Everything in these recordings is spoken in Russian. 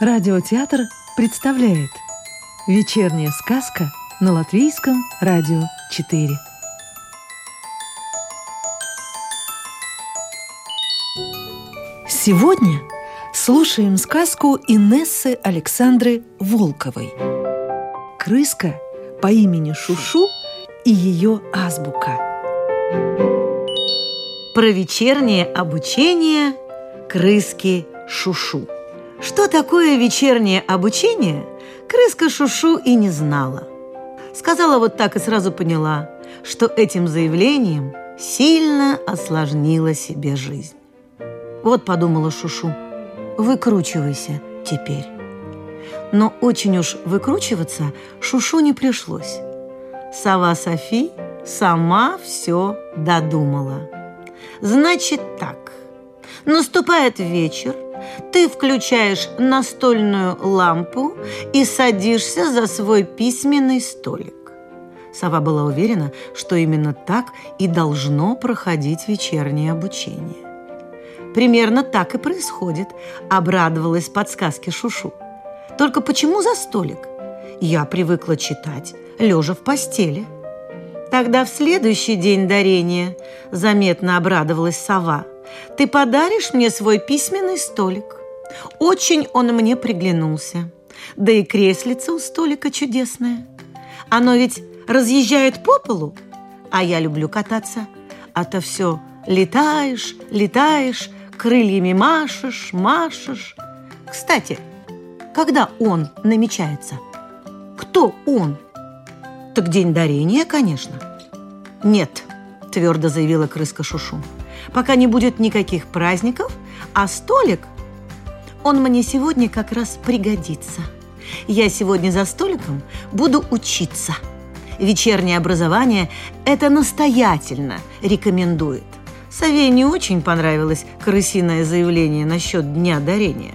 Радиотеатр представляет Вечерняя сказка на Латвийском радио 4 Сегодня слушаем сказку Инессы Александры Волковой. Крыска по имени Шушу и ее азбука. Про вечернее обучение крыски Шушу. Что такое вечернее обучение, крыска Шушу и не знала. Сказала вот так и сразу поняла, что этим заявлением сильно осложнила себе жизнь. Вот подумала Шушу, выкручивайся теперь. Но очень уж выкручиваться Шушу не пришлось. Сова Софи сама все додумала. Значит так, наступает вечер, ты включаешь настольную лампу и садишься за свой письменный столик. Сова была уверена, что именно так и должно проходить вечернее обучение. Примерно так и происходит, обрадовалась подсказке Шушу. Только почему за столик? Я привыкла читать, лежа в постели. Тогда в следующий день дарения заметно обрадовалась сова. Ты подаришь мне свой письменный столик. Очень он мне приглянулся. Да и креслица у столика чудесное. Оно ведь разъезжает по полу, а я люблю кататься. А то все летаешь, летаешь, крыльями машешь, машешь. Кстати, когда он намечается? Кто он? Так день дарения, конечно. Нет, твердо заявила крыска Шушу. Пока не будет никаких праздников, а столик, он мне сегодня как раз пригодится. Я сегодня за столиком буду учиться. Вечернее образование это настоятельно рекомендует. Сове не очень понравилось крысиное заявление насчет дня дарения.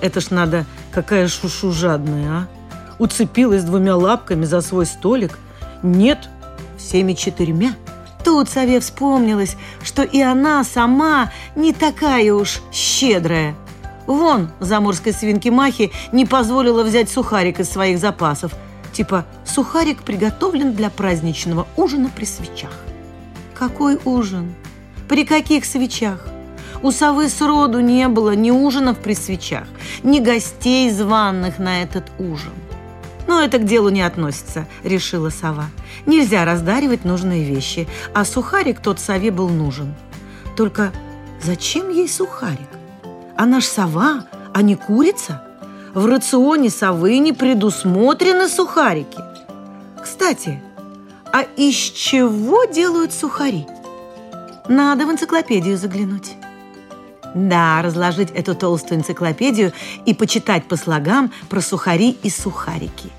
Это ж надо, какая шушу жадная, а? Уцепилась двумя лапками за свой столик. Нет, всеми четырьмя. Тут Сове вспомнилось, что и она сама не такая уж щедрая. Вон, заморской свинки Махи не позволила взять сухарик из своих запасов. Типа, сухарик приготовлен для праздничного ужина при свечах. Какой ужин? При каких свечах? У совы сроду не было ни ужинов при свечах, ни гостей званных на этот ужин. Но это к делу не относится, решила сова. Нельзя раздаривать нужные вещи, а сухарик тот сове был нужен. Только зачем ей сухарик? Она ж сова, а не курица. В рационе совы не предусмотрены сухарики. Кстати, а из чего делают сухари? Надо в энциклопедию заглянуть. Да, разложить эту толстую энциклопедию и почитать по слогам про сухари и сухарики.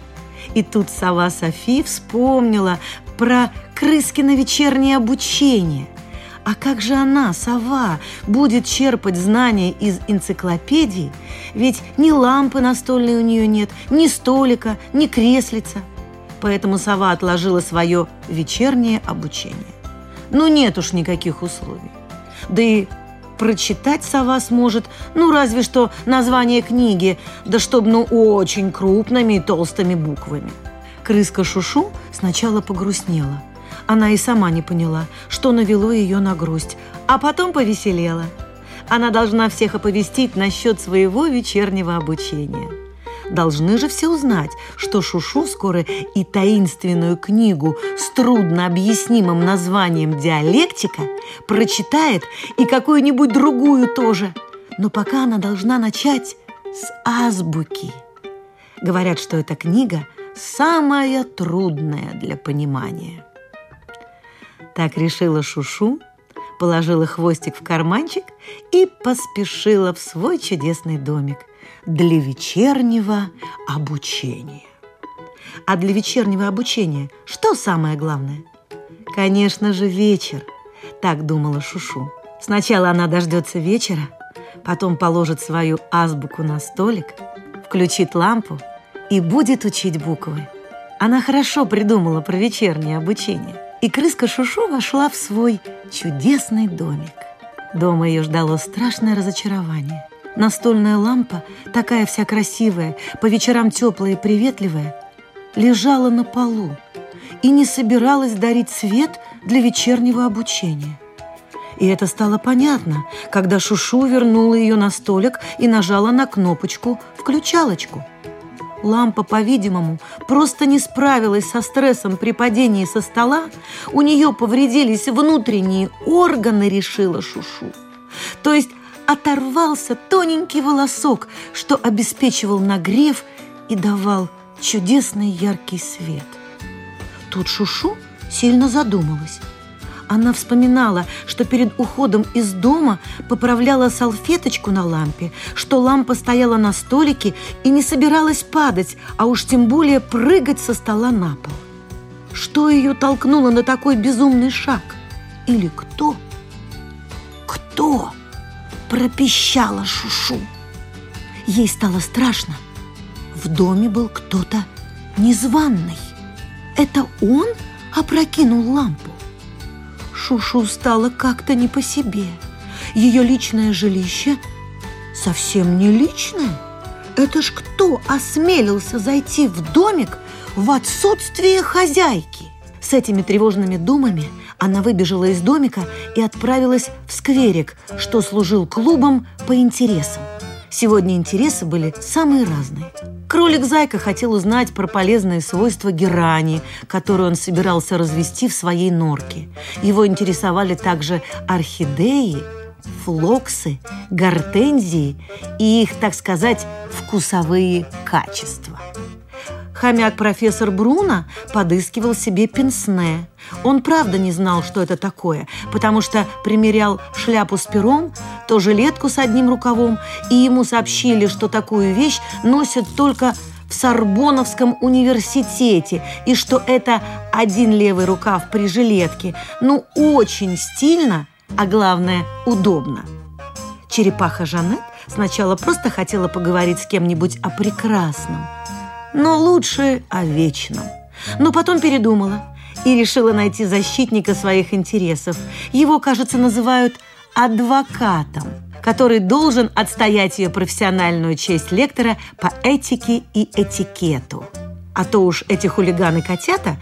И тут сова Софи вспомнила про крыскино вечернее обучение. А как же она, сова, будет черпать знания из энциклопедии? Ведь ни лампы настольной у нее нет, ни столика, ни креслица. Поэтому сова отложила свое вечернее обучение. Ну, нет уж никаких условий. Да и прочитать сова сможет, ну, разве что название книги, да чтоб, ну, очень крупными и толстыми буквами. Крыска Шушу сначала погрустнела. Она и сама не поняла, что навело ее на грусть, а потом повеселела. Она должна всех оповестить насчет своего вечернего обучения. Должны же все узнать, что Шушу скоро и таинственную книгу с трудно объяснимым названием «Диалектика» прочитает и какую-нибудь другую тоже. Но пока она должна начать с азбуки. Говорят, что эта книга самая трудная для понимания. Так решила Шушу, положила хвостик в карманчик и поспешила в свой чудесный домик для вечернего обучения. А для вечернего обучения что самое главное? Конечно же, вечер, так думала Шушу. Сначала она дождется вечера, потом положит свою азбуку на столик, включит лампу и будет учить буквы. Она хорошо придумала про вечернее обучение. И крыска Шушу вошла в свой чудесный домик. Дома ее ждало страшное разочарование – Настольная лампа, такая вся красивая, по вечерам теплая и приветливая, лежала на полу и не собиралась дарить свет для вечернего обучения. И это стало понятно, когда Шушу вернула ее на столик и нажала на кнопочку «включалочку». Лампа, по-видимому, просто не справилась со стрессом при падении со стола. У нее повредились внутренние органы, решила Шушу. То есть оторвался тоненький волосок, что обеспечивал нагрев и давал чудесный яркий свет. Тут Шушу сильно задумалась. Она вспоминала, что перед уходом из дома поправляла салфеточку на лампе, что лампа стояла на столике и не собиралась падать, а уж тем более прыгать со стола на пол. Что ее толкнуло на такой безумный шаг? Или кто? Кто? Пропищала Шушу. Ей стало страшно. В доме был кто-то незваный. Это он опрокинул лампу? Шушу стало как-то не по себе. Ее личное жилище совсем не личное. Это ж кто осмелился зайти в домик в отсутствие хозяйки? С этими тревожными думами она выбежала из домика и отправилась в скверик, что служил клубом по интересам. Сегодня интересы были самые разные. Кролик-зайка хотел узнать про полезные свойства герани, которую он собирался развести в своей норке. Его интересовали также орхидеи, флоксы, гортензии и их, так сказать, вкусовые качества. Хомяк профессор Бруно подыскивал себе пенсне. Он правда не знал, что это такое, потому что примерял шляпу с пером, то жилетку с одним рукавом, и ему сообщили, что такую вещь носят только в Сорбоновском университете, и что это один левый рукав при жилетке. Ну, очень стильно, а главное, удобно. Черепаха Жанет сначала просто хотела поговорить с кем-нибудь о прекрасном – но лучше о вечном. Но потом передумала и решила найти защитника своих интересов. Его, кажется, называют адвокатом, который должен отстоять ее профессиональную честь лектора по этике и этикету. А то уж эти хулиганы-котята,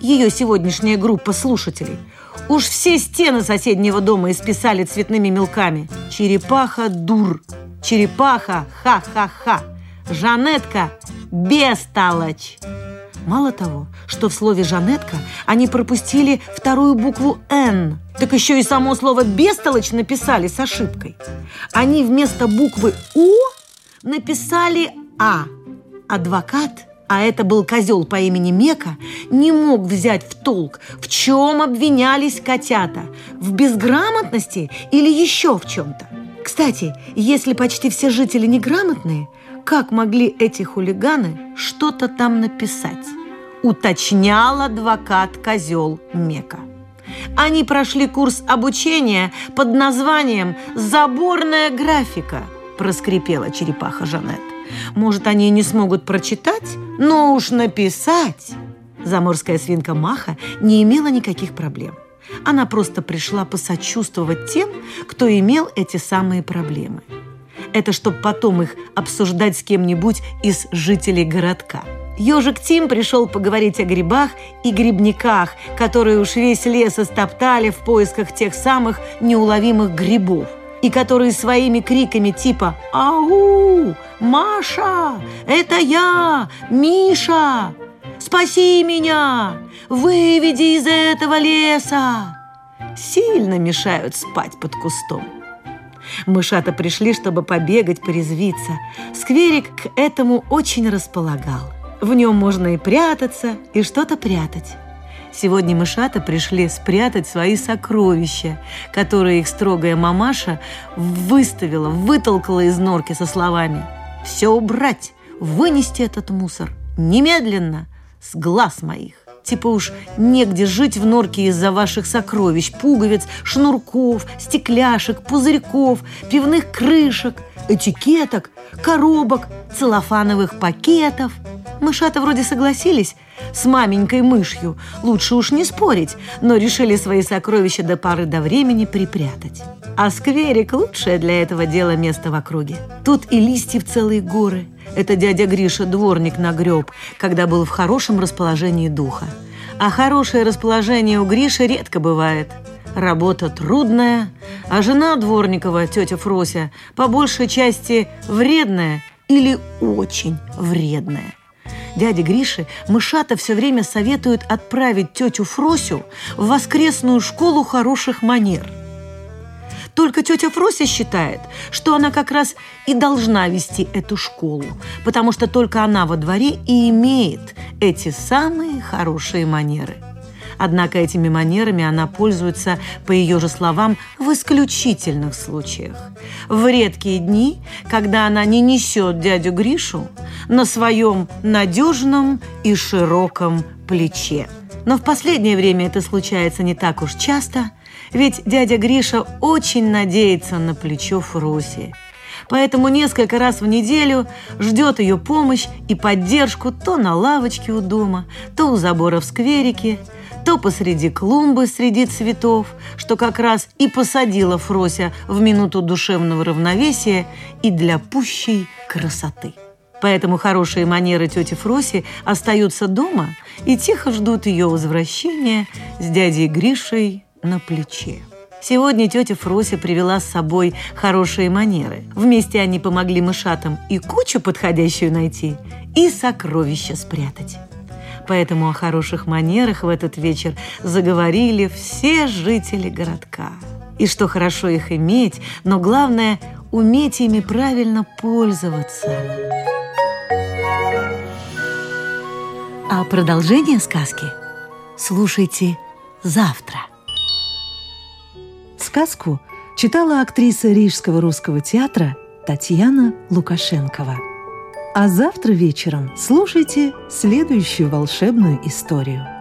ее сегодняшняя группа слушателей, уж все стены соседнего дома исписали цветными мелками. Черепаха дур, черепаха ха-ха-ха. Жанетка – бестолочь. Мало того, что в слове «жанетка» они пропустили вторую букву «Н», так еще и само слово «бестолочь» написали с ошибкой. Они вместо буквы «О» написали «А». Адвокат, а это был козел по имени Мека, не мог взять в толк, в чем обвинялись котята – в безграмотности или еще в чем-то. Кстати, если почти все жители неграмотные – как могли эти хулиганы что-то там написать? Уточнял адвокат козел Мека. Они прошли курс обучения под названием «Заборная графика», проскрипела черепаха Жанет. Может, они не смогут прочитать, но уж написать. Заморская свинка Маха не имела никаких проблем. Она просто пришла посочувствовать тем, кто имел эти самые проблемы. Это чтобы потом их обсуждать с кем-нибудь из жителей городка. Ежик Тим пришел поговорить о грибах и грибниках, которые уж весь лес истоптали в поисках тех самых неуловимых грибов и которые своими криками типа «Ау! Маша! Это я! Миша! Спаси меня! Выведи из этого леса!» сильно мешают спать под кустом. Мышата пришли, чтобы побегать, порезвиться. Скверик к этому очень располагал. В нем можно и прятаться, и что-то прятать. Сегодня мышата пришли спрятать свои сокровища, которые их строгая мамаша выставила, вытолкала из норки со словами «Все убрать, вынести этот мусор, немедленно, с глаз моих». Типа уж негде жить в норке из-за ваших сокровищ, пуговиц, шнурков, стекляшек, пузырьков, пивных крышек, этикеток, коробок, целлофановых пакетов. Мышата вроде согласились с маменькой мышью, лучше уж не спорить, но решили свои сокровища до поры до времени припрятать. А скверик – лучшее для этого дела место в округе. Тут и листьев целые горы. Это дядя Гриша дворник нагреб, когда был в хорошем расположении духа. А хорошее расположение у Гриши редко бывает. Работа трудная, а жена Дворникова, тетя Фрося, по большей части вредная или очень вредная. Дяде Грише мышата все время советуют отправить тетю Фросю в воскресную школу хороших манер. Только тетя Фрося считает, что она как раз и должна вести эту школу, потому что только она во дворе и имеет эти самые хорошие манеры – Однако этими манерами она пользуется, по ее же словам, в исключительных случаях. В редкие дни, когда она не несет дядю Гришу на своем надежном и широком плече. Но в последнее время это случается не так уж часто, ведь дядя Гриша очень надеется на плечо Фроси. Поэтому несколько раз в неделю ждет ее помощь и поддержку то на лавочке у дома, то у забора в скверике – то посреди клумбы среди цветов, что как раз и посадила Фрося в минуту душевного равновесия и для пущей красоты. Поэтому хорошие манеры тети Фроси остаются дома и тихо ждут ее возвращения с дядей Гришей на плече. Сегодня тетя Фрося привела с собой хорошие манеры. Вместе они помогли мышатам и кучу подходящую найти, и сокровища спрятать. Поэтому о хороших манерах в этот вечер заговорили все жители городка. И что хорошо их иметь, но главное – уметь ими правильно пользоваться. А продолжение сказки слушайте завтра. Сказку читала актриса Рижского русского театра Татьяна Лукашенкова. А завтра вечером слушайте следующую волшебную историю.